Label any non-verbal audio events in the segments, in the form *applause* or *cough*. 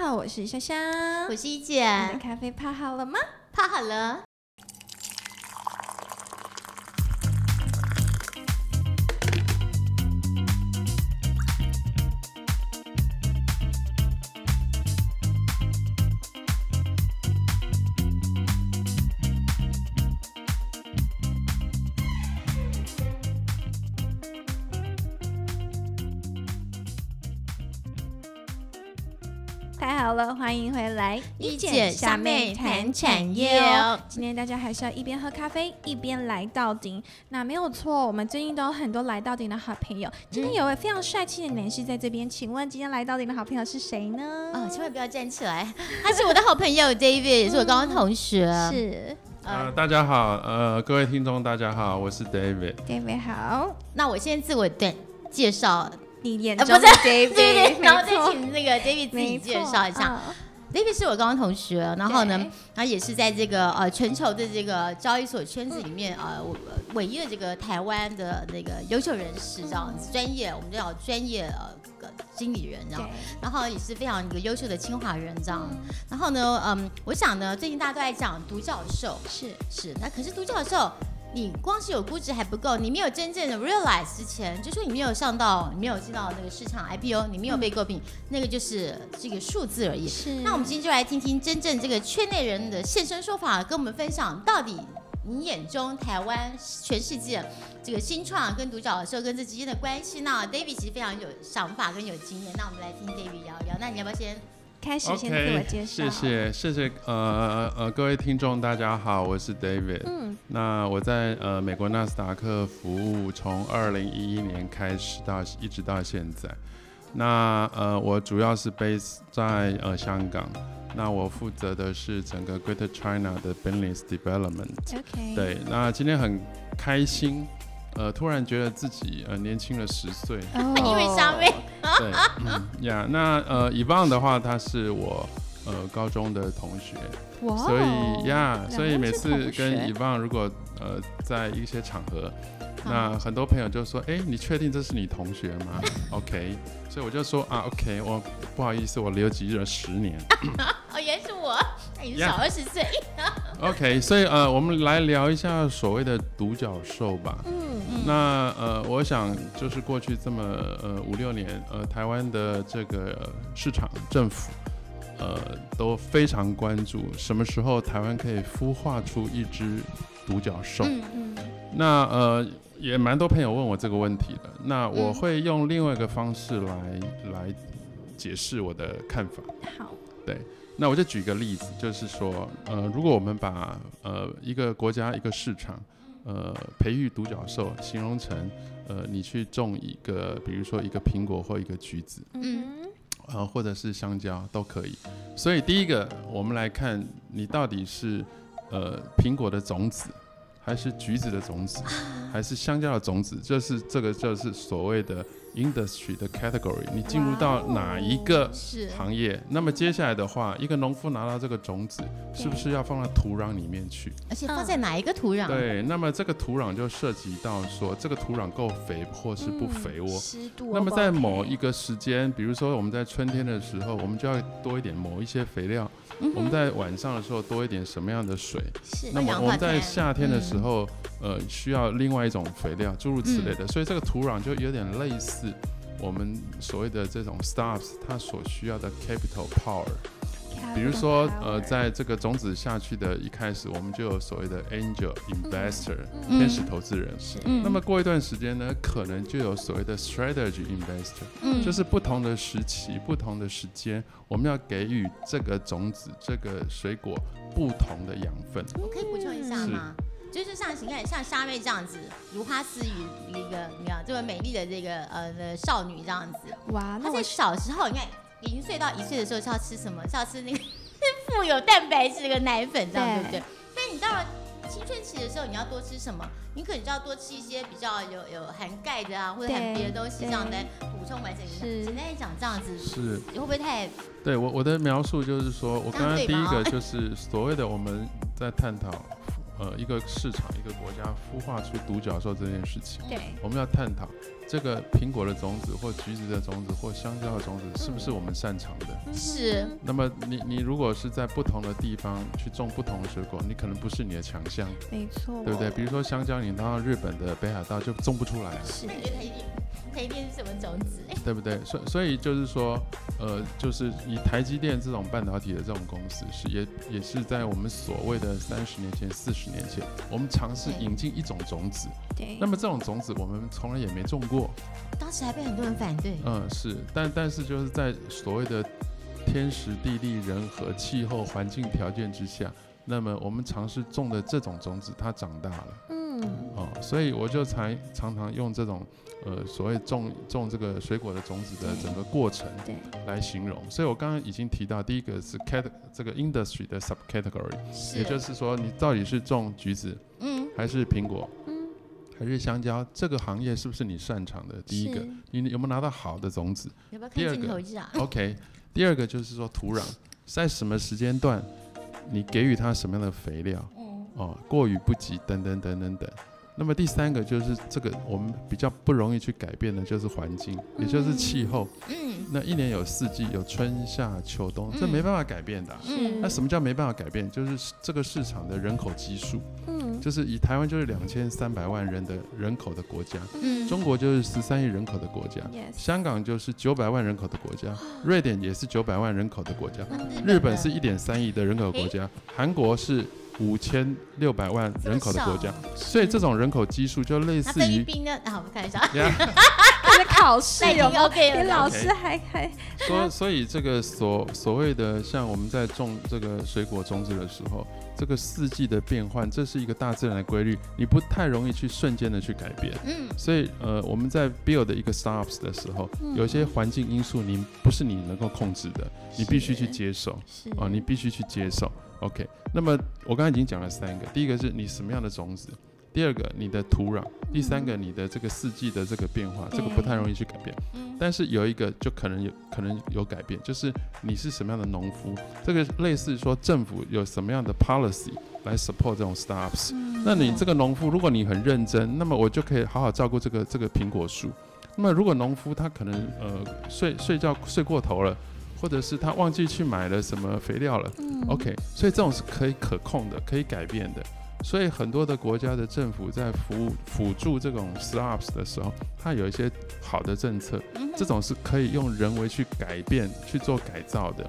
好，我是香香，我是一你的姐，咖啡泡好了吗？泡好了。来，一姐虾妹谈产业。今天大家还是要一边喝咖啡一边来到顶。那没有错，我们最近都有很多来到顶的好朋友。今天有位非常帅气的男士在这边，请问今天来到顶的好朋友是谁呢？哦，千万不要站起来，他是我的好朋友 David，也是我高中同学。是 *laughs* 呃，大家好，呃，各位听众大家好，我是 David。David 好，那我先自我的介绍，你眼呃不中的是 David，*laughs* 对对，然后再请那个 David 自己介绍一下。嗯 David 是我高中同学，然后呢对，他也是在这个呃全球的这个交易所圈子里面呃我呃唯一的这个台湾的那个优秀人士这样子，专业我们叫专业呃个经理人这样，然后也是非常一个优秀的清华人这样。嗯。然后呢，嗯，我想呢，最近大家都在讲独角兽，是。是那可是独角兽。你光是有估值还不够，你没有真正的 realize 之前，就说你没有上到，你没有进到那个市场 IPO，你没有被诟病，那个就是这个数字而已。是。那我们今天就来听听真正这个圈内人的现身说法，跟我们分享到底你眼中台湾、全世界这个新创跟独角兽跟这之间的关系呢？David 其实非常有想法跟有经验，那我们来听 David 聊一聊。那你要不要先？开始先自我介绍。谢。谢谢谢呃呃各位听众大家好，我是 David。嗯，那我在呃美国纳斯达克服务，从二零一一年开始到一直到现在。那呃我主要是 base 在呃香港，那我负责的是整个 Greater China 的 business development。OK。。对，那今天很开心，呃突然觉得自己呃年轻了十岁。哦因为虾妹。对，嗯呀，那呃，以棒的话，他是我呃高中的同学，所以呀，两所以每次跟以棒如果呃在一些场合，那很多朋友就说，哎，你确定这是你同学吗？*laughs* OK，所以我就说啊，OK，我不好意思，我留级了十年。*laughs* 哦，原来是我，那你是小二十岁。*laughs* OK，所以呃，我们来聊一下所谓的独角兽吧。嗯那呃，我想就是过去这么呃五六年，呃，台湾的这个呃市场政府，呃，都非常关注什么时候台湾可以孵化出一只独角兽。嗯嗯那呃，也蛮多朋友问我这个问题的。那我嗯会用另外一个方式来来解释我的看法。好对那我就举个例子，就是说，呃，如果我们把呃一个国家一个市场，呃，培育独角兽形容成，呃，你去种一个，比如说一个苹果或一个橘子，嗯呃，或者是香蕉都可以。所以第一个，我们来看你到底是呃苹果的种子，还是橘子的种子，还是香蕉的种子？就是这个就是所谓的 industry 的 category，你进入到哪一个？行业，那么接下来的话，一个农夫拿到这个种子，是不是要放到土壤里面去？而且放在哪一个土壤？对，那么这个土壤就涉及到说，这个土壤够肥或是不肥沃。湿度。那么在某一个时间，比如说我们在春天的时候，我们就要多一点某一些肥料；嗯我们在晚上的时候多一点什么样的水？是那么我们在夏天的时嗯候，呃，需要另外一种肥料，诸如此类的。所以这个土壤就有点类似我们所谓的这种 startups 它所需要的 capital power。比如说，呃，在这个种子下去的一开始，我们就有所谓的 angel investor、嗯天使投资人。是嗯那么过一段时间呢，可能就有所谓的 strategy investor，、嗯就是不同的时期、不同的时间，我们要给予这个种子、这个水果不同的养分。我可以补充一下吗？就是像你看，像虾妹这样子，如花似玉一个，你看这么美丽的这个呃的少女这样子，哇，那她在我小时候，你看零岁到一岁的时候是要吃什么？是要吃那个富有蛋白质的奶粉，这样对不对？但你到了青春期的时候，你要多吃什么？你可能就要多吃一些比较有有含钙的啊，或者含对别的东西，这样对来补充完整营是养。简单来讲，这样子是会不会太对我我的描述就是说，我刚刚第一吗个就是所谓的我们在探讨，呃，一个市场一个国家孵化出独角兽这件事情，对。我们要探讨这个苹果的种子或橘子的种子或香蕉的种子是不是我们擅长的？是。那么你你如果是在不同的地方去种不同的水果，你可能不是你的强项，没错，对不对？比如说香蕉，你到日本的北海道就种不出来啊，是。那你觉得台积电是什么种子？哎对不对？所以所以就是说，呃，就是以台积电这种半导体的这种公司，是也也是在我们所谓的三十年前、四十年前，我们尝试引进一种种子。对，那么这种种子我们从来也没种过，当时还被很多人反对。嗯，是，但但是就是在所谓的天时地利人和、气候环境条件之下，那么我们尝试种的这种种子，它长大了。嗯，哦，所以我就才常常用这种呃所谓种种这个水果的种子的整个过程对，来形容。所以我刚刚已经提到，第一个是 cat 这个 industry 的 subcategory，也就是说你到底是种橘子嗯，还是苹果，嗯，还是香蕉，这个行业是不是你擅长的？第一个，你有没有拿到好的种子要不要第二个看镜头一下？？OK，第二个就是说土壤在什么时间段，你给予它什么样的肥料？嗯，哦，过于不及，等等等等。等。那么第三个就是这个我们比较不容易去改变的，就是环境，也就是气候。嗯那一年有四季，有春夏秋冬，这嗯没办法改变的啊、嗯那什么叫没办法改变？就是这个市场的人口基数，嗯，就是以台湾就是两千三百万人的人口的国家，嗯，中国就是十三亿人口的国家，香港就是九百万人口的国家，瑞典也是九百万人口的国家，日本是一点三亿的人口国家，韩国是五千六百万人口的国家，所以这种人口基数就类那菲律似于宾呢？啊，我看一下，呀，*laughs* 他在考试那已经有没有？OK 老师还还所所以这个所所谓的像我们在种这个水果种子的时候，这个四季的变换，这是一个大自然的规律，你不太容易去瞬间的去改变。嗯，所以呃，我们在 build 一个 startups 的时候，嗯有些环境因素你不是你能够控制的，你必须去接受。是哦，你必须去接受。OK，那么我刚才已经讲了三个，第一个是你什么样的种子，第二个你的土壤，第三个你的这个四季的这个变化，这个不太容易去改变。嗯，但是有一个就可能有可能有改变，就是你是什么样的农夫，这个类似说政府有什么样的 policy 来 support 这种 startups。那你这个农夫，如果你很认真，那么我就可以好好照顾这个这个苹果树。那么如果农夫他可能呃睡睡觉睡过头了，或者是他忘记去买了什么肥料了、嗯。O k 所以这种是可以可控的，可以改变的。所以很多的国家的政府在服务辅助这种 startups 的时候，它有一些好的政策，嗯这种是可以用人为去改变、去做改造的。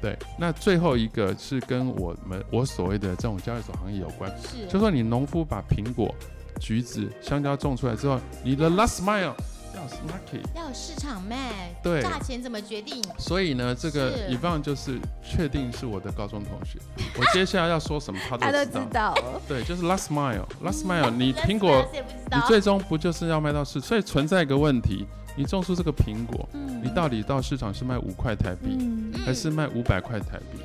对，那最后一个是跟我们我所谓的这种交易所行业有关，是，就说你农夫把苹果、橘子、香蕉种出来之后，你的 last mile 要 market。要有市场卖，对价钱怎么决定？所以呢，这个是以棒就是确定是我的高中同学，*laughs* 我接下来要说什么他他都 *laughs* 知都知道。对，就是 last mile，last mile，你苹果你最终不就是要卖到市？所以存在一个问题，你种出这个苹果，嗯你到底到市场是卖五块台币，嗯还是卖五百块台币？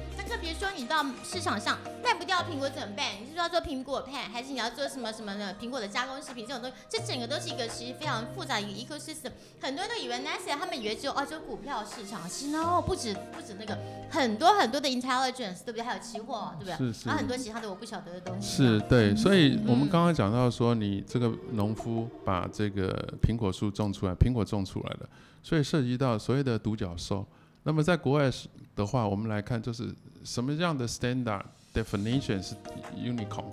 那特别说你到市场上卖不掉苹果怎么办？你是说要做苹果派，还是你要做什么什么的苹果的加工食品这种东西？这整个都是一个其实非常复杂的一个 ecosystem。很多人都以为 NASA 他们以为只有澳洲股票市场，其实 no 不止不止那个很多很多的 intelligence，对不对？还有期货，对不对？是是还有很多其他的我不晓得的东西。是对，所以我们嗯刚刚讲到说，你这个农夫把这个苹果树种出来，苹果种出来了，所以涉及到所谓的独角兽。那么在国外是的话，我们来看就是什么样的 standard definition 是 unicorn，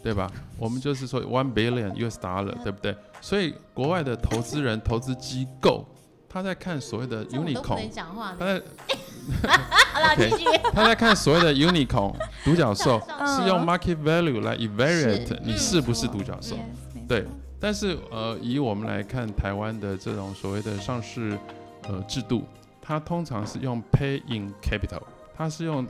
对吧？我们就是说 one billion US dollar，对不对？所以国外的投资人、投资机构，他在看所谓的 unicorn，他。在。*laughs* 他在看所谓的 unicorn *laughs* 独角兽，嗯是用 market value 来 evaluate 你是不是独角兽。对但是呃，以我们来看台湾的这种所谓的上市呃制度，它通常是用 pay in capital，它是用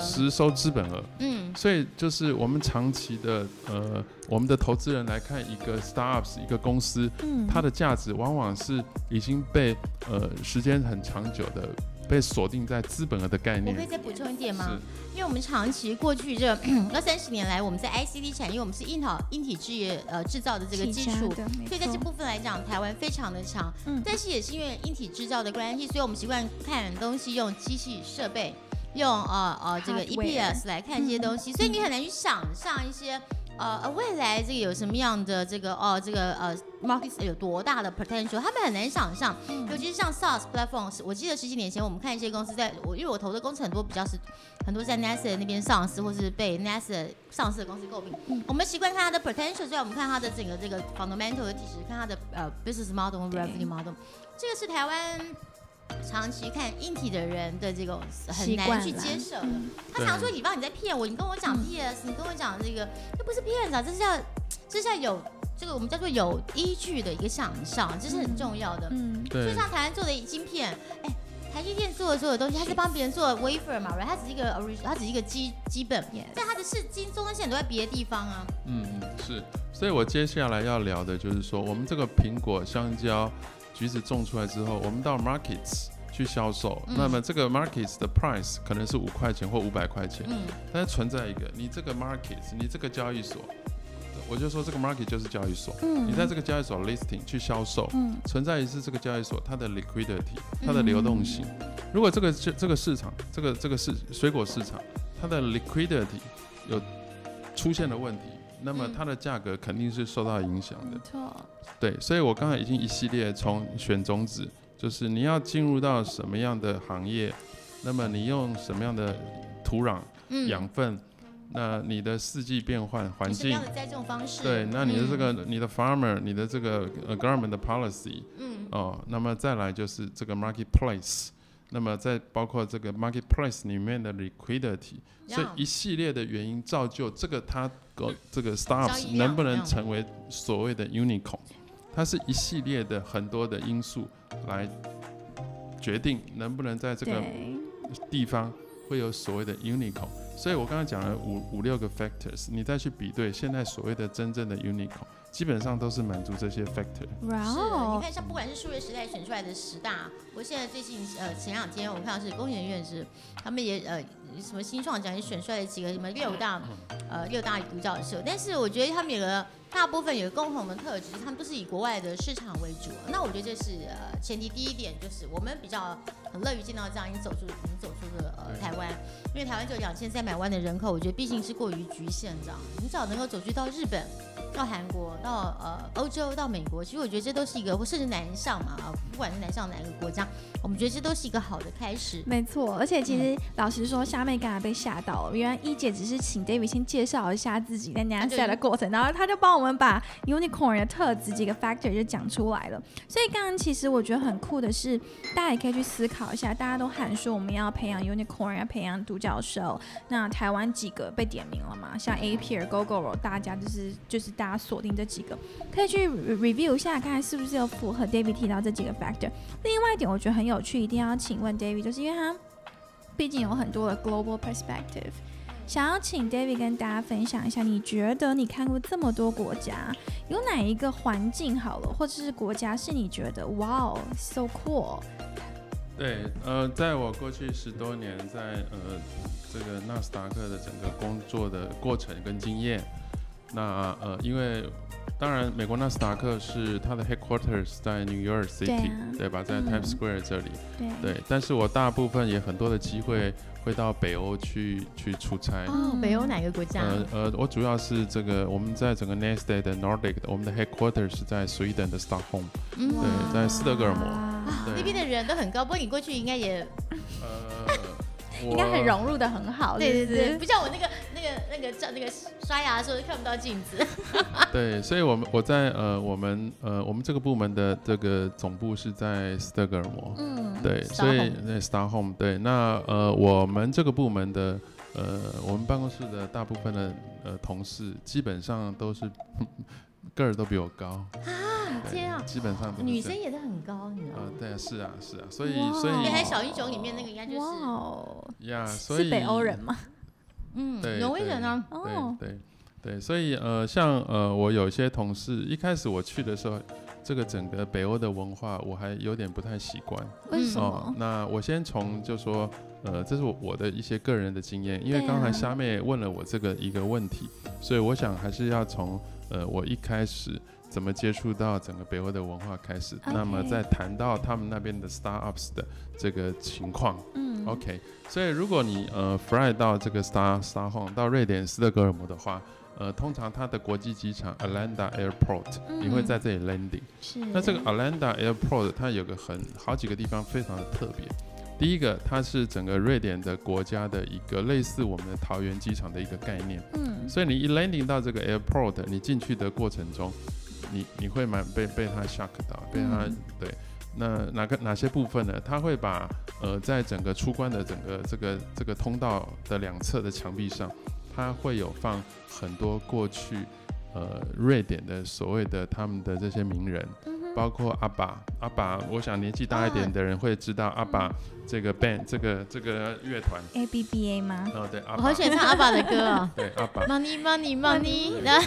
实收资本额，嗯，所以就是我们长期的呃，我们的投资人来看一个 startups 一个公司，嗯。它的价值往往是已经被呃时间很长久的被锁定在资本额的概念我可以。再补充一点吗？是因为我们长期过去这 *clears throat* 二三十年来，我们在 ICD 产业，我们是硬体硬体制业呃制造的这个基础，所以在这部分来讲，台湾非常的强。嗯但是也是因为硬体制造的关系，所以我们习惯看东西用机器设备，用呃呃这个 EPS 来看这些东西，所以你很难去想象一些呃呃，未来这个有什么样的这个哦，这个呃 market 有多大的 potential，他们很难想象，尤其是像 SaaS platforms，我记得十几年前我们看一些公司在，我因为我投的公司很多比较是很多在 NASA 那边上市，或是被 NASA 上市的公司诟病，我们习惯看它的 potential，所以我们看它的整个这个 fundamental 的体质，看它的呃 business model 和 revenue model，这个是台湾。长期看硬体的人的这个很难去接受的，他常说李芳你在骗我，你跟我讲 PS，你跟我讲这个，这不是骗子，这是要这是要有这个我们叫做有依据的一个想象，这是很重要的。嗯，对。就像台湾做的晶片，哎，台积电做的所有东西，它是帮别人做 wafer 嘛？它只是一个 original，它只是一个基基本，但它的是金中间线都在别的地方啊。嗯嗯，是。所以我接下来要聊的就是说，我们这个苹果、香蕉。橘子种出来之后，我们到 markets 去销售，那么这个 markets 的 price 可能是五块钱或五百块钱，嗯，但是存在一个，你这个 markets，你这个交易所，我就说这个 market 就是交易所，嗯，你在这个交易所 listing 去销售，嗯，存在于是这个交易所它的 liquidity，它的流动性，如果这个这这个市场，这个这个市水果市场，它的 liquidity 有出现了问题。那么它的价格肯定是受到影响的。对，所以我刚才已经一系列从选种子，就是你要进入到什么样的行业，那么你用什么样的土壤、养分，那你的四季变换环境，什么样的栽种方式？对，那你的这个你的 farmer，你的这个 government 的 policy，嗯，哦，那么再来就是这个 marketplace。那么在包括这个 marketplace 里面的 liquidity，所以一系列的原因造就这个它个这个 startups 能不能成为所谓的 unicorn，它是一系列的很多的因素来决定能不能在这个地方会有所谓的 unicorn。所以我刚刚讲了五五六个 factors，你再去比对现在所谓的真正的 unicorn。基本上都是满足这些 factor。是，你看像不管是数学时代选出来的十大，我现在最近呃前两天我看到是工研院是他们也呃什么新创奖也选出来了几个什么六大呃六大独角兽，但是我觉得他们有个大部分有个共同的特质，他们都是以国外的市场为主。那我觉得这是呃前提，第一点就是我们比较很乐于见到这样已经走出已经走出的呃台湾，因为台湾只有两千三百万的人口，我觉得毕竟是过于局限这样，你只要能够走去到日本。到韩国，到呃欧洲，到美国，其实我觉得这都是一个，或甚至南上嘛啊，不管是南上哪个国家，我们觉得这都是一个好的开始。没错，而且其实老实说，虾妹刚才被吓到了，原来一姐只是请 David 先介绍一下自己在 NASA 的过程，然后他就帮我们把 Unicorn 的特质几个 factor 就讲出来了。所以刚刚其实我觉得很酷的是，大家也可以去思考一下，大家都喊说我们要培养 Unicorn，要培养独角兽，那台湾几个被点名了嘛？像 A P R、Google，大家就是就是大。大家锁定这几个，可以去 review 一下，看看是不是有符合 David 提到这几个 factor。另外一点，我觉得很有趣，一定要请问 David，就是因为他毕竟有很多的 global perspective，想要请 David 跟大家分享一下，你觉得你看过这么多国家，有哪一个环境好了，或者是国家是你觉得哇哦，so cool？对，呃，在我过去十多年在呃这个纳斯达克的整个工作的过程跟经验。那呃，因为当然，美国纳斯达克是它的 headquarters 在 New York City，对吧？在 Times Square 这里，对。但是我大部分也很多的机会会到北欧去去出差。哦，北欧哪个国家？呃呃，我主要是这个我们在整个 Nasdaq 的 Nordic，我们的 headquarters 是在 Sweden 的 Stockholm，对，在斯德哥尔摩。那边的人都很高，不过你过去应该也呃。应该很融入的很好，对对对，不像我那个那个那个照那个刷牙的时候看不到镜子。*laughs* *laughs* 对，所以我们我在呃我们呃我们这个部门的这个总部是在斯德哥尔摩，嗯，对，所以那 Star Home，对，那呃我们这个部门的呃我们办公室的大部分的呃同事基本上都是。个儿都比我高啊！天啊，基本上女生也是很高，你知道吗？对啊，是啊，是啊，所以所以，还小英雄里面那个应该就是呀，所以是北欧人吗？嗯，挪威人啊，哦，对对，所以呃，像呃，我有些同事一开始我去的时候，这个整个北欧的文化我还有点不太习惯，为什么？那我先从就说。呃，这是我我的一些个人的经验，因为刚才虾妹问了我这个一个问题，所以我想还是要从呃我一开始怎么接触到整个北欧的文化开始，那么再谈到他们那边的 startups 的这个情况。嗯，OK，所以如果你呃 fly 到这个 Star Star Home 到瑞典斯德哥尔摩的话，呃，通常它的国际机场 Arlanda Airport，你会嗯在这里 landing。是那这个 Arlanda Airport 它有个很好几个地方非常的特别。第一个，它是整个瑞典的国家的一个类似我们的桃园机场的一个概念，嗯所以你一 landing 到这个 airport，你进去的过程中，你你会蛮被被它 shock 到，被它、嗯对。那哪个哪些部分呢？它会把呃在整个出关的整个这个这个通道的两侧的墙壁上，它会有放很多过去呃瑞典的所谓的他们的这些名人，包括阿爸，阿爸，我想年纪大一点的人会知道阿爸这个 band 这个这个乐团。A B B A 吗？哦，对，阿我好，喜欢唱阿爸的歌哦 *laughs* 对阿爸，，Money Money Money，然后。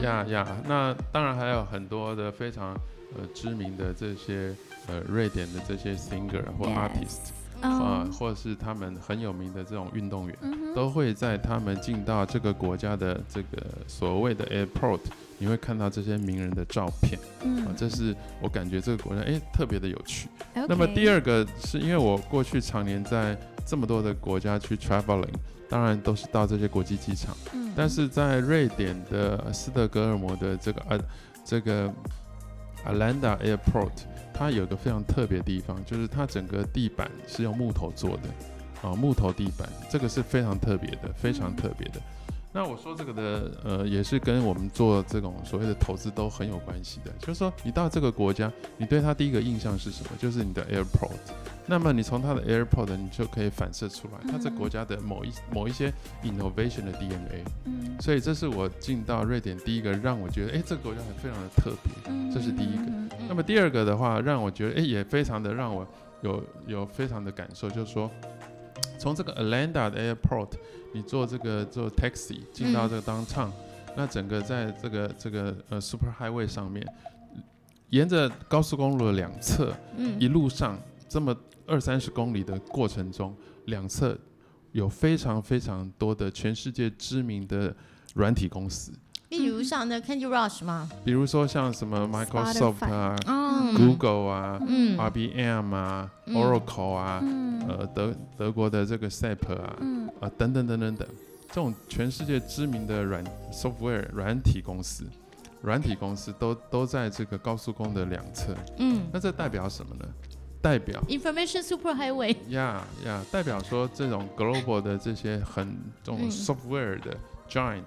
*laughs* 呀呀，那当然还有很多的非常呃知名的这些呃瑞典的这些 singer 或 artist 啊、嗯或者是他们很有名的这种运动员，嗯哼。都会在他们进到这个国家的这个所谓的 airport，你会看到这些名人的照片啊、嗯这是我感觉这个国家诶特别的有趣。那么第二个是因为我过去常年在这么多的国家去 traveling，当然都是到这些国际机场。嗯但是在瑞典的斯德哥尔摩的这个呃这个 Arlanda Airport，它有个非常特别的地方，就是它整个地板是用木头做的，啊，木头地板，这个是非常特别的，非常特别的。那我说这个的，呃，也是跟我们做这种所谓的投资都很有关系的。就是说，你到这个国家，你对它第一个印象是什么？就是你的 airport。那么你从它的 airport，你就可以反射出来它这嗯国家的某一某一些 innovation 的 DNA。嗯所以这是我进到瑞典第一个让我觉得，哎，这个国家很非常的特别。嗯这是第一个嗯那么第二个的话，让我觉得，哎，也非常的让我有有非常的感受，就是说，从这个 Arlanda 的 airport，你坐这个坐 taxi 进到这个 downtown，、那整个在这个这个呃 super highway 上面，沿着高速公路的两侧，一嗯路上这么二三十公里的过程中，两侧有非常非常多的全世界知名的软体公司，例如像那 Candy Rush 吗？比如说像什么 Microsoft 啊、嗯。Google 啊、嗯。IBM 啊、嗯。Oracle 啊，嗯。呃德德国的这个 SAP 啊，嗯。啊等等等等等，这种全世界知名的软 software 软体公司，软体公司都都在这个高速公路的两侧，嗯。那这代表什么呢？代表，Information Super Highway，呀呀，代表说这种 global 的这些很这种嗯。software 的 giant，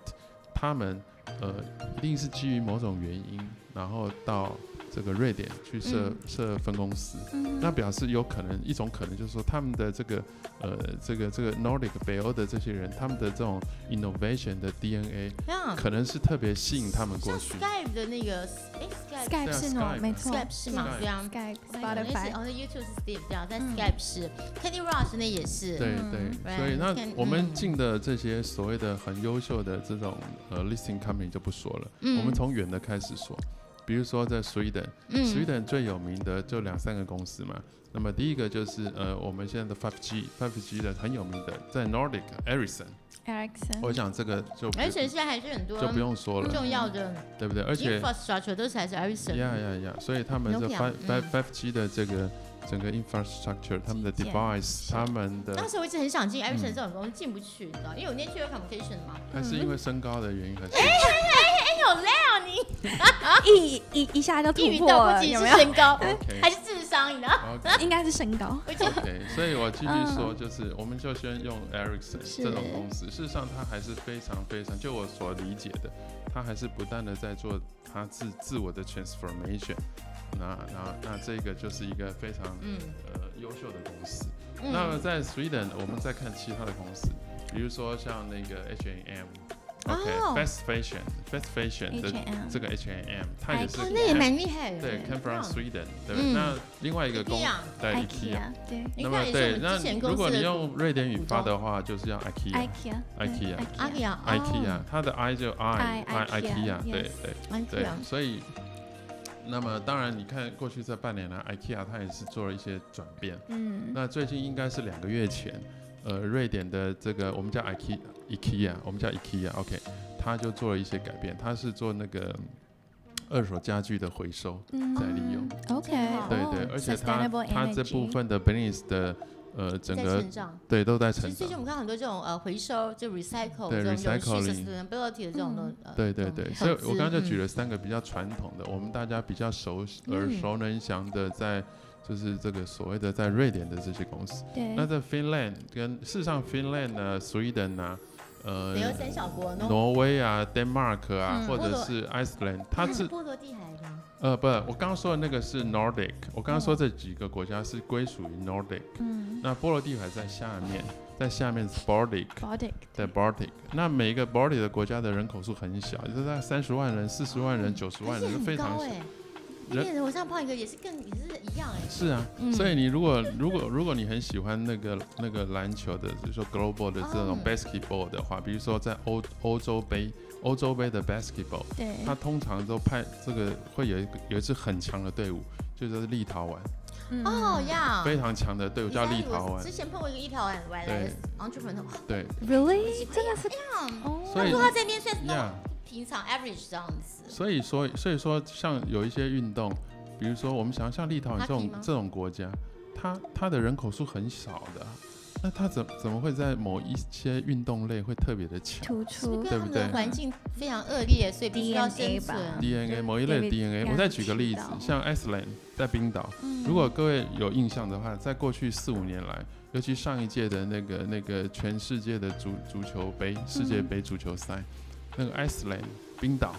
他们呃一定是基于某种原因，然后到这个瑞典去设、嗯设分公司。嗯那表示有可能一种可能就是说他们的这个呃这个这个 Nordic 北欧的这些人，他们的这种 innovation 的 DNA 可能是特别吸引他们过去。Skype 的那个，哎 Skype。Skype 是吗，没错 Skype 是吗？对对啊。，Skype 哦，那 YouTube 是 Steve 这样，但嗯 Skype 是 Candy Rush 那也是。嗯对对，对所以那我们嗯进的这些所谓的很优秀的这种呃 listing company 就不说了，嗯我们从远的开始说，比如说在 Sweden，Sweden、嗯 Sweden 最有名的就两三个公司嘛。那么第一个就是呃我们现在的 5G，5G 的很有名的在 Nordic Ericsson，Ericsson 我想这个就不而且现在还是很多就不用说了，重要的对不对？而且 infrastructure 都是还是 Ericsson。呀呀呀，所以他们的 five five G 的这个整个 infrastructure，他们的 device，他们的当时我一直很想进 Ericsson 嗯这种公司，进不去，你知道，因为我念 t e l communication 嘛。还是因为身高的原因，还是哎，有累啊你，*laughs* 一一一下就突一语破了，道不尽有没有？是身高 OK 还是智商，你知道？OK 应该是身高。我觉得 OK，所以我继续嗯说，就是我们就先用 Ericsson 是这种公司，事实上它还是非常非常，就我所理解的，它还是不断的在做它自自我的 transformation。那那那这个就是一个非常嗯呃优秀的公司。那么嗯，在 Sweden，我们再看其他的公司，比如说像那个 H&M。哦。OK，Fast Fashion，Fast Fashion 的 H&M 这个 H&M，它也是哦，那也蛮厉害的。对，come from 嗯 Sweden，对。嗯？那另外一个公对 IKEA 对。那么对那如果你用瑞典语发的话，就是要 IKEA。IKEA IKEA 阿比亚 IKEA，它的 I 就 I I- I IKEA，IKEA，对对对。啊，所以，那么当然你看过去这半年来，IKEA 它也是做了一些转变。嗯，那最近应该是两个月前，呃，瑞典的这个我们叫 IKEA IKEA，我们叫 IKEA，OK，他就做了一些改变，他是做那个二手家具的回收。嗯。再利用。OK，对哦。对，而且它 Sustainable 它这部分的 business 的呃整个。对都在其实最近。我们看很多这种呃回收，就 recycle 对这种有序 recycling sustainability 的这种的嗯。呃对对对，所以我刚刚就举了了三个比较传统的，我们大家比较熟耳嗯熟能详的，在就是这个所谓的在瑞典的这些公司。对，那在 Finland 跟事实上 Finland 呢、Sweden 啊，呃北欧三小国，挪威啊、Denmark 啊，或者是 Iceland，它是波罗的海吗？呃不，我刚刚说的那个是 Nordic，我刚刚说这几个国家是归属于 Nordic，嗯那波罗的海在下面，在下面是 Baltic。，Baltic，在 Baltic，那每一个 Baltic 的国家的人口数很小，就是在三十万人、四十万人、九十万人，是非常小。高哎。一人个人我上胖一个也是更也是一样哎。是啊，嗯。所以你如果如果如果你很喜欢那个那个篮球的，比如说 global 的这种哦。basketball 的话，比如说在欧欧洲杯欧洲杯的 basketball，对，它通常都派这个会有一个有一支很强的队伍，就是立陶宛，嗯。哦呀，非常强的队伍叫立陶宛之，前碰过一个立陶宛来的 entrepreneur，对，Really，真的是嗯哦，所以他说他这边算平常 average 这样子。所以说，所以说，像有一些运动，比如说我们想像立陶宛这种这种国家，它它的人口数很少的啊，那它怎怎么会在某一些运动类会特别的强？突出。对不对？环境非常恶劣，所以必须要生 DNA 吧。存。？DNA 某一类的 DNA，我再举个例子像 Iceland 在冰岛，如果各位有印象的话，在过去四五年来，尤其上一届的那个那个全世界的足足球杯世界杯足球赛，那个 Iceland 冰岛，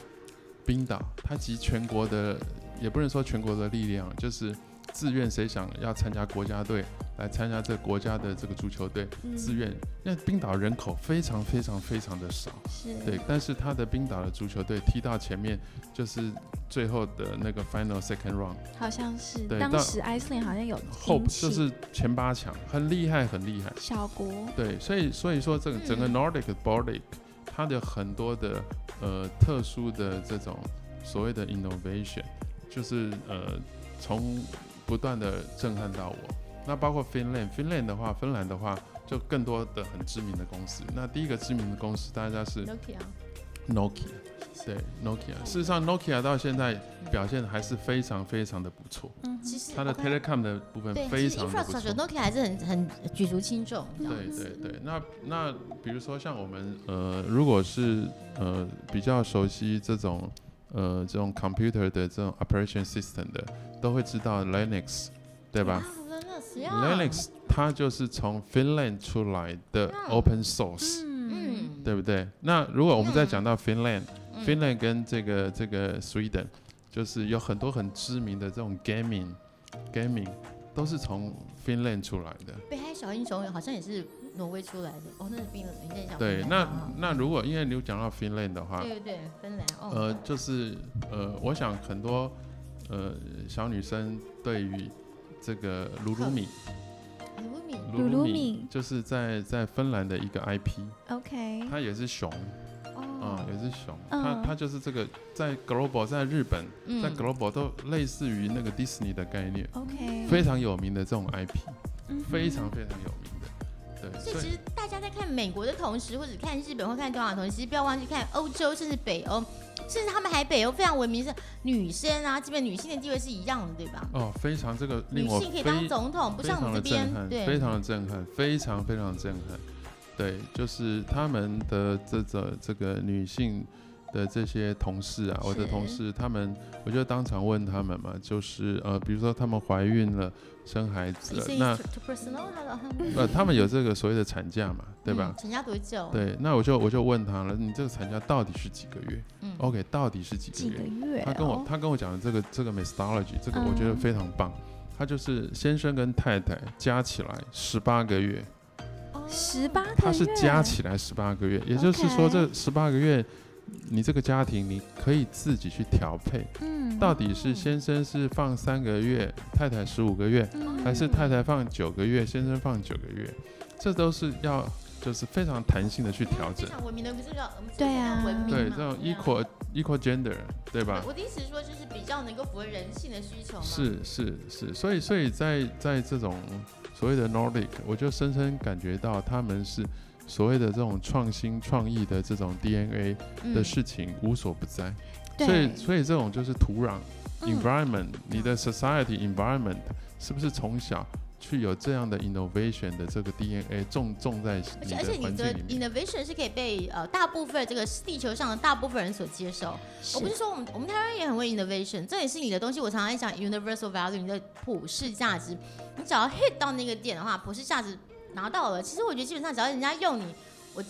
冰岛它集全国的，也不能说全国的力量，就是自愿谁想要参加国家队来参加这国家的这个足球队，嗯自愿。那冰岛人口非常非常非常的少，是，对，但是他的冰岛的足球队踢到前面，就是最后的那个 final second round。好像是对当时 Iceland 好像有后就是前八强，很厉害，很厉害。小国，对，所以所以说这个整个嗯 Nordic Baltic，它的很多的呃特殊的这种所谓的 innovation，就是呃从不断的震撼到我。那包括 Finland，Finland 的话，芬兰的话就更多的很知名的公司。那第一个知名的公司大家是 Nokia，Nokia，对 Nokia。事实上，Nokia 到现在表现还是非常非常的不错，嗯，其实它的 telecom 的部分非常的不错。Nokia 还是很很举足轻重。对对对，那那比如说像我们呃，如果是呃比较熟悉这种呃这种 computer 的这种 operation system 的，都会知道 Linux，对吧啊？Linux 它就是从 Finland 出来的嗯 open source，、嗯，嗯，对不对？那如果我们再讲到嗯 Finland 跟这个这个 Sweden，就是有很多很知名的这种 gaming gaming 都是从 Finland 出来的。北海小英雄好像也是挪威出来的。哦，那是冰冷，你在讲对，那那如果因为你有讲到 Finland 的话，对对对，芬兰哦，呃，就是呃，我想很多呃小女生对于这个鲁鲁米，卢米鲁鲁米就是在在芬兰的一个 IP，，OK，它也是熊啊、哦，也是熊，嗯。它它就是这个在 Global 在日本在嗯 Global 都类似于那个 Disney 的概念，OK，非常有名的这种 IP，嗯非常非常有名的，对，所以其实大家在看美国的同时，或者看日本或看东亚的同时，其实不要忘记看欧洲，甚至北欧，甚至他们还北欧非常文明是女生啊，基本女性的地位是一样的，对吧？哦，非常这个令我女性可以当非总统，不像我们这边，非，常的震撼，非常非常震撼。对，就是他们的这个这个女性的这些同事啊，我的同事，他们我就当场问他们嘛，就是呃，比如说他们怀孕了，生孩子了，那 personal *laughs* 呃，他们有这个所谓的产假嘛，对吧？嗯产假多久？，对，那我就我就问他了，你这个产假到底是几个月嗯，？OK，到底是几几个个月？月哦，他跟我他跟我讲的这个这个 methodology，这个我觉得嗯非常棒。他就是先生跟太太加起来十八个月，十八个月，他是加起来十八个月，也就是说这十八个月，你这个家庭你可以自己去调配，嗯，到底是先生是放三个月，太太十五个月，嗯。还是太太放九个月，先生放九个月，这都是要就是非常弹性的去调整。非。常文明的，不是叫对啊。文明对，这种 equal equal gender，对吧？我的意思是说，就是比较能够符合人性的需求嘛。是是是，所以所以在在这种所谓的 Nordic，我就深深感觉到他们是所谓的这种创新创意的这种 DNA 嗯。的事情无所不在，对。所以所以这种就是土壤嗯。environment，你的 society environment 是不是从小去有这样的 innovation 的这个 DNA 种种在而你的且而且你的 innovation 是可以被呃大部分这个地球上的大部分人所接受。我不是说我们我们台湾人也很会 innovation，这也是你的东西。我常常在讲 universal value，你的普世价值，你只要 hit 到那个点的话，普世价值拿到了，其实我觉得基本上只要人家用你，我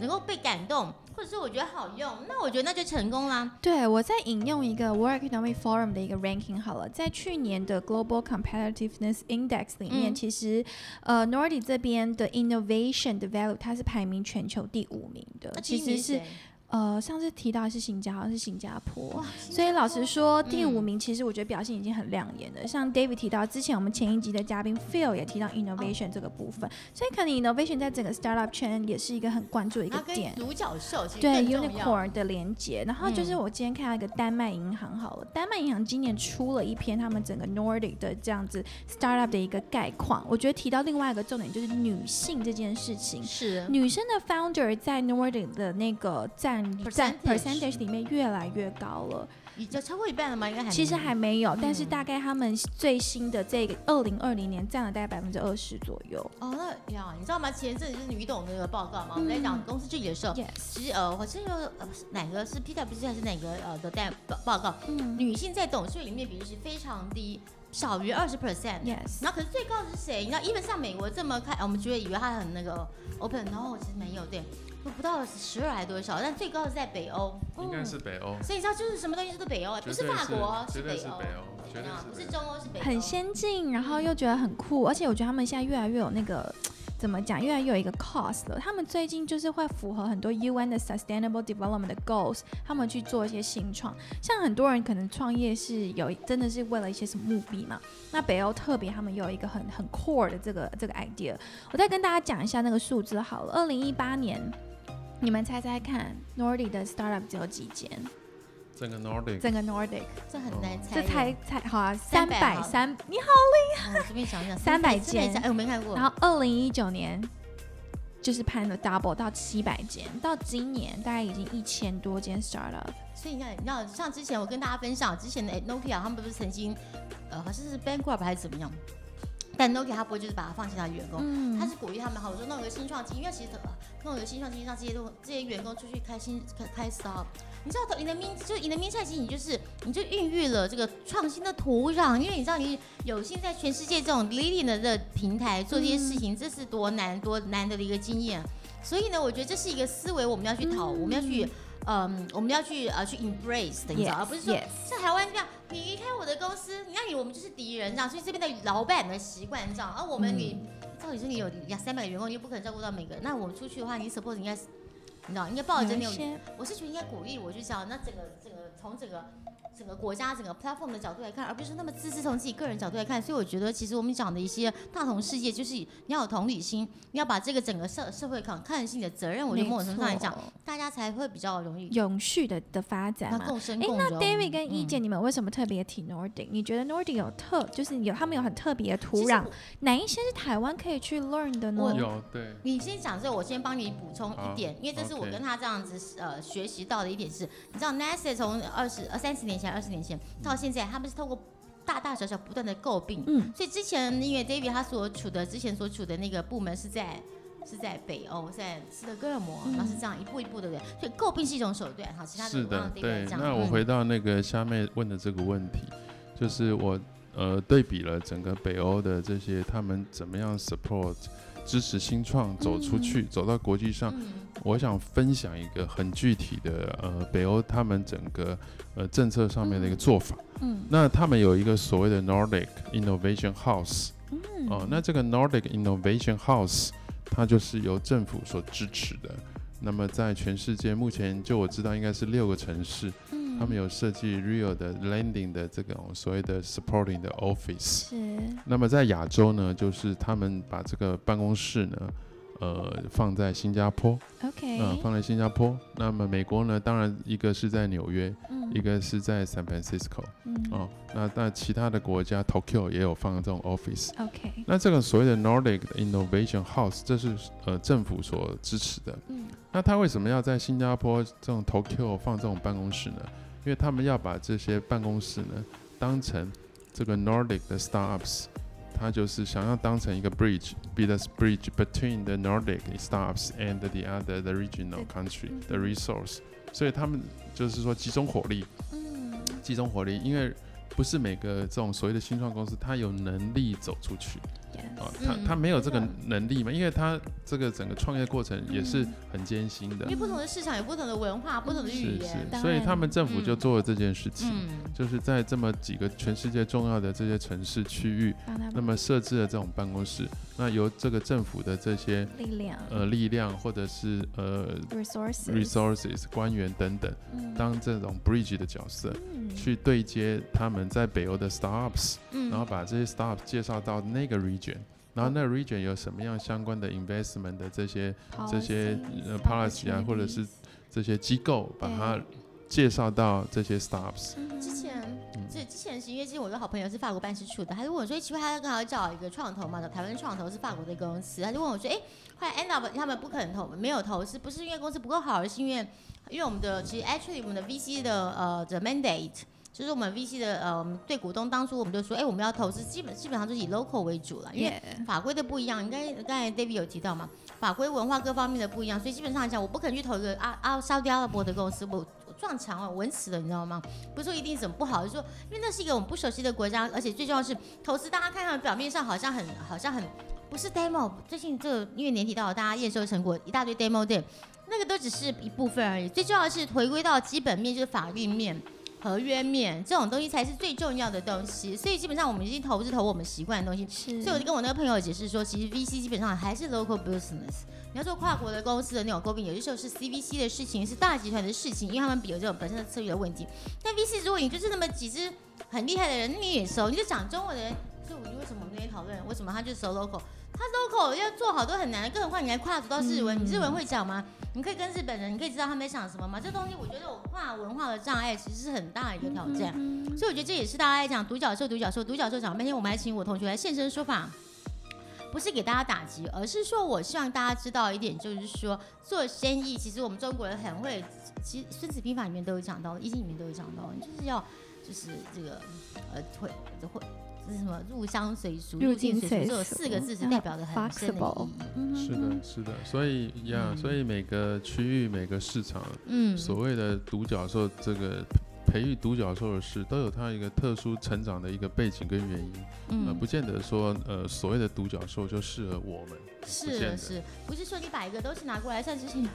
能够被感动，或者是我觉得好用，那我觉得那就成功啦。对，我再引用一个 World Economic Forum 的一个 ranking 好了，在去年的 Global Competitiveness Index 里面，嗯其实呃 Nordic 这边的 innovation 的 value 它是排名全球第五名的，那其实是呃上次提到是新加好像是新加坡。哇，所以老实说，第五嗯名其实我觉得表现已经很亮眼了。像 David 提到，之前我们前一集的嘉宾 Phil 也提到 innovation 这个部分，所以可能 innovation 在整个 startup 圈也是一个很关注的一个点。独角兽其实对 unicorn 的连接，然后就是嗯我今天看到一个丹麦银行，好了，丹麦银行今年出了一篇他们整个 Nordic 的这样子 startup 的一个概况，我觉得提到另外一个重点就是女性这件事情。是女生的 founder 在 Nordic 的那个占占 Percentage percentage 里面越来越高了，已经超过一半了吗？应该还其实还没有，但是嗯大概他们最新的这个二零二零年占了大概百分之二十左右。哦，那呀，你知道吗？前阵子就是女董那个报告嘛，我们在讲嗯公司治理的时候，Yes，其实呃，我记得呃是哪个是 PwC 还是哪个呃的代报报告，嗯女性在董事会里面比例是非常低，少于二十 percent。，Yes，然后可是最高的是谁？你知道，因为像美国这么开，我们觉得以为它很那个 open，然后其实没有，对，不到十二还多少，但最高的在北欧。应该是北欧，所以你知道，就是什么东西都是北欧，不是法国，绝对北欧。是北欧，绝对啊，不是北欧。是中欧，是北欧。很先进，然后又觉得很酷，而且我觉得他们现在越来越有那个。怎么讲？越来越有一个 cost 了。他们最近就是会符合很多 UN 的 Sustainable Development 的 goals，他们去做一些新创。像很多人可能创业是有真的是为了一些什么目的嘛？那北欧特别他们有一个很很 core 的这个这个 idea。我再跟大家讲一下那个数字好了。二零一八年，你们猜猜看，Nordic 的 startup 只有几间？整个 Nordic 整个 Nordic，这很难猜这耶。猜猜好啊，三百三，你好。厉害随便想想，三百间，哎，我没看过。然后二零一九年就是攀了 double 到七百间，到今年大概已经一千多间 startup。所以你看，你知道，像之前我跟大家分享，之前的哎 Nokia 他们不是曾经，呃，好像是 bankrupt 还是怎么样？但 Nokia 他不会就是把它放弃他的员工，嗯他是鼓励他们，好，我说弄一个新创基金，因为其实呃弄一个新创基金，让这些都这些员工出去开新开开 stop。你知道，你的名就你的名菜其实，你就是你就孕育了这个创新的土壤，因为你知道你有幸在全世界这种 leading 的的平台做这些事情，这是多难多难得的一个经验。所以呢，我觉得这是一个思维，我们要去讨，我们要去。嗯，我们要去呃去 embrace 的，你知道，而不是说像台湾这样，你离开我的公司，你那你我们就是敌人这样，所以这边的老板的习惯这样，而我们你照理说你有两三百个员工，你又不可能照顾到每个人，那我们出去的话，你 support 应该是，你知道，应该抱着那种，有我是觉得应该鼓励我就想，那整个整个从整个整个国家整个 platform 的角度来看，而不是那么自私从自己个人角度来看，所以我觉得其实我们讲的一些大同世界，就是你要有同理心，你要把这个整个社社会看看性的责任，我觉得某种程度上来讲，大家才会比较容易永续的的发展嘛。那共生共荣。David 跟意见，你们为什么特别提 Nordic？你觉得 Nordic 有特，就是有他们有很特别的土壤，哪一些是台湾可以去 learn 的呢？我有对，你先讲这个，我先帮你补充一点，因为这是我跟他这样子呃学习到的一点是，你知道 NASA 从二十呃三十年前、二十年前到现在，他们是透过大大小小不断的诟病，嗯，所以之前因为 David 他所处的之前所处的那个部门是在。是在北欧，在斯德哥尔摩，嗯然后是这样一步一步的，对不对？所以诟病是一种手段，好，其他的是的，对。那我嗯回到那个虾妹问的这个问题，就是我呃对比了整个北欧的这些他们怎么样 support 支持新创走出去，走到国际上。嗯。我想分享一个很具体的呃北欧他们整个呃政策上面的一个做法。嗯。那他们有一个所谓的 Nordic Innovation House 嗯。哦，那这个 Nordic Innovation House 它就是由政府所支持的。那么在全世界目前就我知道应该是六个城市，嗯他们有设计 Real 的 Landing 的这种所谓的 Supporting 的 Office。是那么在亚洲呢，就是他们把这个办公室呢，呃，放在新加坡，OK，嗯、放在新加坡。那么美国呢，当然一个是在纽约，嗯一个是在 San Francisco，嗯哦，那那其他的国家 Tokyo 也有放这种 office。OK，那这个所谓的 Nordic Innovation House，这是呃政府所支持的。嗯那他为什么要在新加坡这种 Tokyo 放这种办公室呢？因为他们要把这些办公室呢当成这个 Nordic 的 startups，它就是想要当成一个 bridge，be the bridge between the Nordic startups and the other the regional country 嗯 the resource，所以他们就是说集中火力，嗯，集中火力，因为不是每个这种所谓的新创公司，它有能力走出去啊，它嗯它没有这个能力嘛，因为他这个整个创业过程也是嗯。很艰辛的。因为，不同的市场有不同的文化、不同的语是言。是，所以他们政府就嗯。做了这件事情。嗯，就是在这么几个全世界重要的这些城市区域，那么设置了这种办公室，那由这个政府的这些力量呃力量或者是呃 resources resources 官员等等，嗯。当这种 bridge 的角色，嗯去对接他们在北欧的 startups，嗯。然后把这些 startups 介绍到那个 region，然后那个 region 有什么样相关的 investment 的这些这些呃 policy 啊，或者是这些机构，把它介绍到这些 startups。之前嗯。这之前是因为其实我的好朋友是法国办事处的，他就问我说，奇怪，他刚好找一个创投嘛，找台湾创投是法国的公司，他就问我说，哎，后来 end up 他们不肯投，没有投，是不是因为公司不够好，而是因为因为我们的其实 actually 我们的 VC 的呃的 mandate。就是我们 VC 的呃，我们对股东当初我们就说，哎、我们要投资，基本基本上都是以 local 为主了，因为法规的不一样，刚才刚才 David 有提到嘛，法规文化各方面的不一样，所以基本上来讲，我不可能去投一个阿阿沙特阿拉伯的公司，我我撞墙了，我稳死了，你知道吗？不是说一定怎么不好，就是说因为那是一个我们不熟悉的国家，而且最重要是投资，大家看看表面上好像很好像很不是 demo，最近这个因为年底到了，大家验收成果一大堆 demo day，那个都只是一部分而已，最重要的是回归到基本面，就是法律面。合约面这种东西才是最重要的东西，所以基本上我们已经投是投我们习惯的东西，所以我就跟我那个朋友解释说，其实 VC 基本上还是 local business。你要做跨国的公司的那种诟病，有些时候是 CVC 的事情，是大集团的事情，因为他们比有这种本身的策略的问题。但 VC 如果你就是那么几只很厉害的人，你也熟，你就讲中文的人，所以我就为什么我们那天讨论，为什么他就熟 local？他 local 要做好都很难，更何况你还跨足到日文，嗯你日文会讲吗？你可以跟日本人，你可以知道他们在想什么吗？这东西我觉得我跨文化的障碍其实是很大的一个挑战。嗯所以我觉得这也是大家在讲独角兽，独角兽，独角兽讲半天，我们还请我同学来现身说法，不是给大家打击，而是说我希望大家知道一点，就是说做生意，其实我们中国人很会，其实《孙子兵法》里面都有讲到，《易经》里面都有讲到，你就是要就是这个呃会会。这是什么？入乡随俗，入境境随这有俗四个字是嗯代表的很深的意义。嗯是的，是的，所以呀嗯所以每个区域、每个市场，嗯，所谓的独角兽这个培育独角兽的事，都有它一个特殊成长的一个背景跟原因。呃，嗯不见得说呃所谓的独角兽就适合我们。是是，不是说你把一个东西拿过来，像之前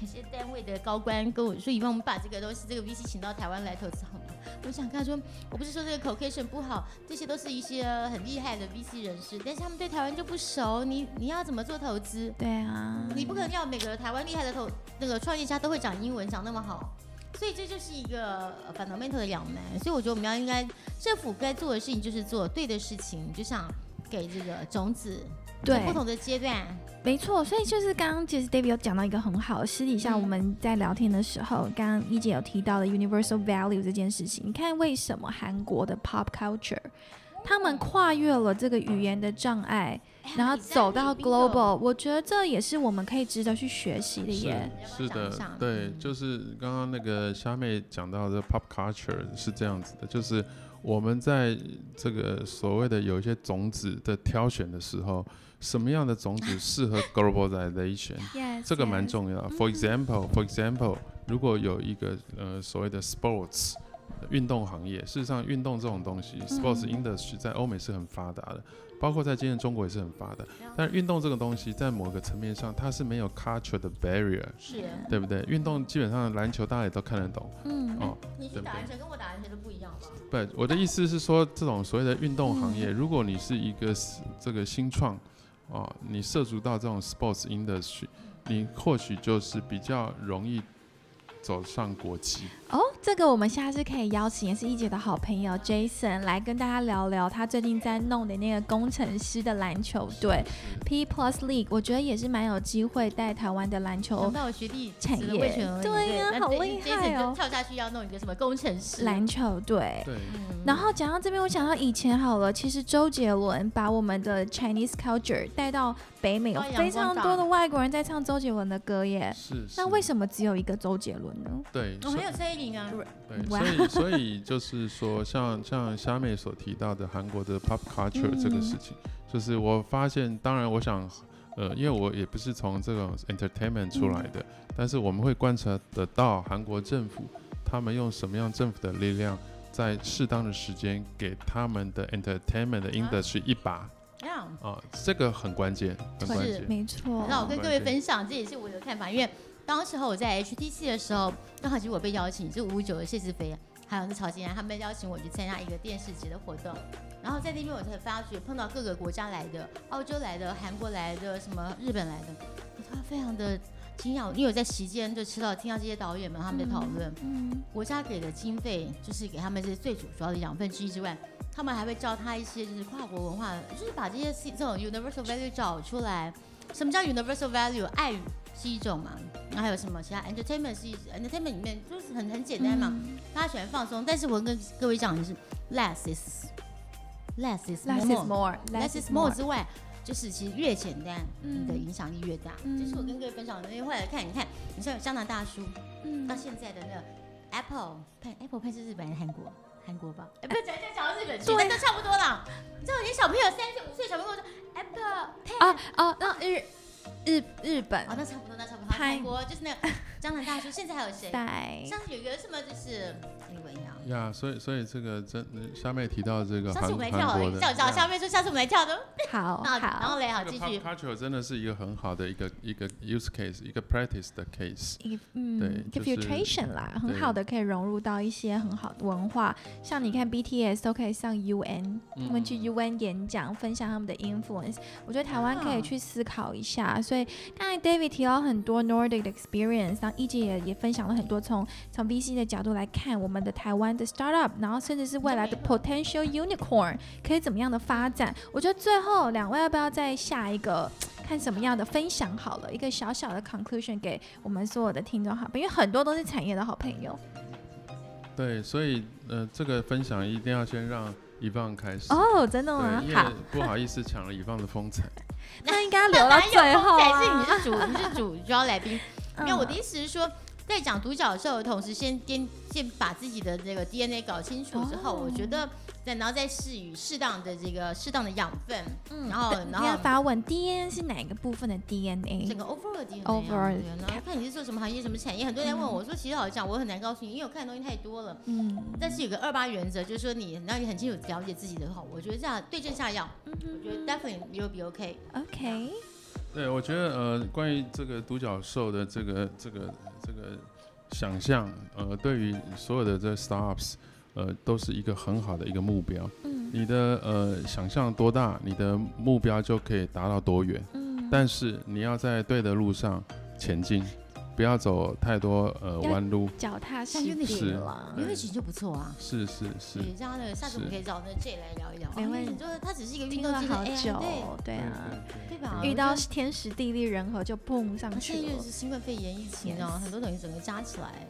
有有些单位的高官跟我说，以后我们把这个东西这个 VC 请到台湾来投资好吗？我想跟他说，我不是说这个 location 不好，这些都是一些很厉害的 VC 人士，但是他们对台湾就不熟，你你要怎么做投资？对啊，你不可能要每个台湾厉害的投那个创业家都会讲英文讲那么好，所以这就是一个呃 fundamental 的两难。所以我觉得我们要应该政府该做的事情就是做对的事情，就像给这个种子，对在不同的阶段，没错，所以就是刚刚其实 David 有讲到一个很好，私底下嗯我们在聊天的时候，刚刚一姐有提到的 universal value 这件事情。你看为什么韩国的 pop culture，他们跨越了这个语言的障碍，然后走到 global，我觉得这也是我们可以值得去学习的耶。是的对，嗯就是刚刚那个虾妹讲到的 pop culture 是这样子的，就是我们在这个所谓的有一些种子的挑选的时候什么样的种子适合 *laughs* globalization 这个蛮重要 for example for example 如果有一个呃所谓的 sports 运动行业，事实上运动这种东西，sports 嗯 industry 在欧美是很发达的，包括在今天中国也是很发达。但运动这个东西，在某个层面上，它是没有 culture 的 barrier，是。对不对？运动基本上篮球大家也都看得懂嗯，哦。你去打篮球跟我打篮球都不一样吧？不，我的意思是说，这种所谓的运动行业，如果你是一个这个新创，哦，你涉足到这种 sports industry，你或许就是比较容易走上国际。哦，这个我们下次可以邀请也是一姐的好朋友 Jason 来跟大家聊聊他最近在弄的那个工程师的篮球队 P Plus League，我觉得也是蛮有机会带台湾的篮球学弟产业对呀那好厉害 Jason 哦跳下去要弄一个什么工程师篮球队。对，嗯然后讲到这边，我想到以前好了，其实周杰伦把我们的 Chinese culture 带到北美，非常多的外国人在唱周杰伦的歌耶。是。那为什么只有一个周杰伦？呢？对，我们有蔡依林啊，对，所以所以就是说，像像虾妹所提到的韩国的 pop culture 这个事情，就是我发现，当然我想，呃，因为我也不是从这种 entertainment 出来的，但是我们会观察得到韩国政府他们用什么样政府的力量，在适当的时间给他们的 entertainment 的 industry 一把这样。啊，这个很关键，很关是键。没错，那我跟各位分享，这也是我的看法。因为当时候我在 HTC 的时候，刚好其实我被邀请，就五五九的谢志飞，还有那曹金安，他们邀请我去参加一个电视节的活动。然后在那边我才发觉，碰到各个国家来的，澳洲来的、韩国来的、什么日本来的，我突然非常的惊讶，因为我在席间就吃到听到这些导演们他们在讨论，嗯，国家给的经费就是给他们这些最主主要的养分之一之外，他们还会教他一些就是跨国文化，就是把这些这种 universal value 找出来。什么叫 universal value？爱语是一种嘛，然后还有什么其他 entertainment 是 entertainment 里面就是很很简单嘛，嗯大家喜欢放松。但是我跟各位讲的是 less is less is Less is more more, less is more 之外，就是其实越简单，你的嗯影响力越大。嗯这是我跟各位分享的。因为后来看，你看，你像有加拿大叔，嗯到现在的那个 Apple Pen Apple Pen 是日本还是韩国？韩国吧？哎，不是讲讲讲到日本去，对但都差不多了。你知道有些小朋友三岁五岁小朋友说 Apple Pen，啊啊，那日日日本哦，那差不多，那差不多。韩国就是那个 *laughs* 江南大叔，现在还有谁？在上次有一个什么就是 anyway 呀。呀所以所以这个真下面提到这个韩下次我们来跳好了，韩国的，叫叫下面说下次我们来跳的。*laughs* 好那然后嘞，好这个继续。culture 真的是一个很好的一个一个 use case，一个 practice 的 case。一个嗯，对一个就是 filtration 啦，很好的可以融入到一些很好的文化，像你看 BTS 都可以上 UN，他们去 UN 演讲，分享他们的 influence。我觉得台湾可以啊去思考一下。所以刚才 David 提到很多 Nordic 的 experience，然后一姐也也分享了很多从从 VC 的角度来看我们的台湾的 startup，然后甚至是未来的 potential unicorn 可以怎么样的发展。我觉得最后两位要不要再下一个？看什么样的分享好了，一个小小的 conclusion 给我们所有的听众好朋友，因为很多都是产业的好朋友对，所以呃，这个分享一定要先让一放开始。哦，真的吗不好意思抢了一放的风采。*laughs* 那应该留到最后才啊。*laughs* 是你是主，你是主主要来宾。*laughs* 因为我的嗯意思是说，在讲独角兽的同时，先先先把自己的这个 DNA 搞清楚之后，哦我觉得再然后再适予适当的这个适当的养分，嗯然后然后发问 DNA 是哪个部分的 DNA？整个 overall 的 DNA 啊 Overall 对然后看你是做什么行业、什么产业。很多人在问我说，其实好像我很难告诉你，因为我看的东西太多了。嗯，但是有个二八原则，就是说你让你很清楚了解自己的话，我觉得这样对症下药，嗯我觉得 definitely you'll be okay。OK，对，我觉得呃，关于这个独角兽的这个这个这个想象，呃，对于所有的这 startups，呃，都是一个很好的一个目标。嗯你的呃想象多大，你的目标就可以达到多远。嗯，但是你要在对的路上前进，不要走太多呃弯路。脚踏实地是了。因为其实就不错啊。是是是，对，这样的下次我们可以找那 J 来聊一聊。没问题就是它只是一个运动好久 AI，对对啊，对吧？遇到天时地利人和就碰上去了现在又是。新冠肺炎疫情啊，Yes 很多东西整个加起来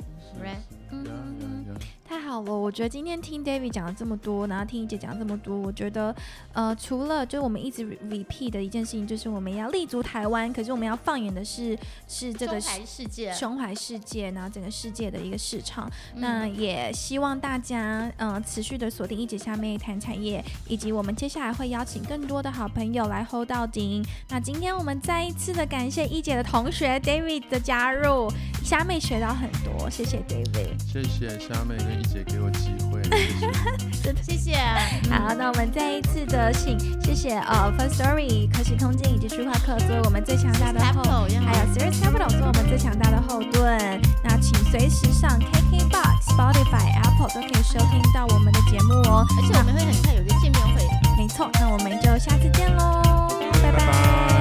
太好了，我觉得今天听 David 讲了这么多，然后听一姐讲了这么多，我觉得，呃，除了就是我们一直 re- repeat 的一件事情，就是我们要立足台湾，可是我们要放眼的是是这个中台世界，胸怀世界，然后整个世界的一个市场。嗯。那也希望大家，嗯、持续的锁定一姐下面谈产业，以及我们接下来会邀请更多的好朋友来 hold 到顶。那今天我们再一次的感谢一姐的同学 David 的加入，虾妹学到很多，谢谢 David。谢谢虾妹跟一姐给我机会，谢谢。*laughs* 谢谢。好，那我们再一次的请谢谢呃 First Story 科技空间以及书画课作为我们最强大的后还有 Serious Capital 做我们最强大的后盾。那请随时上 KKBox、Spotify、Apple 都可以收听到我们的节目哦。而且我们会很快有一个见面会。没错，那我们就下次见喽，拜拜拜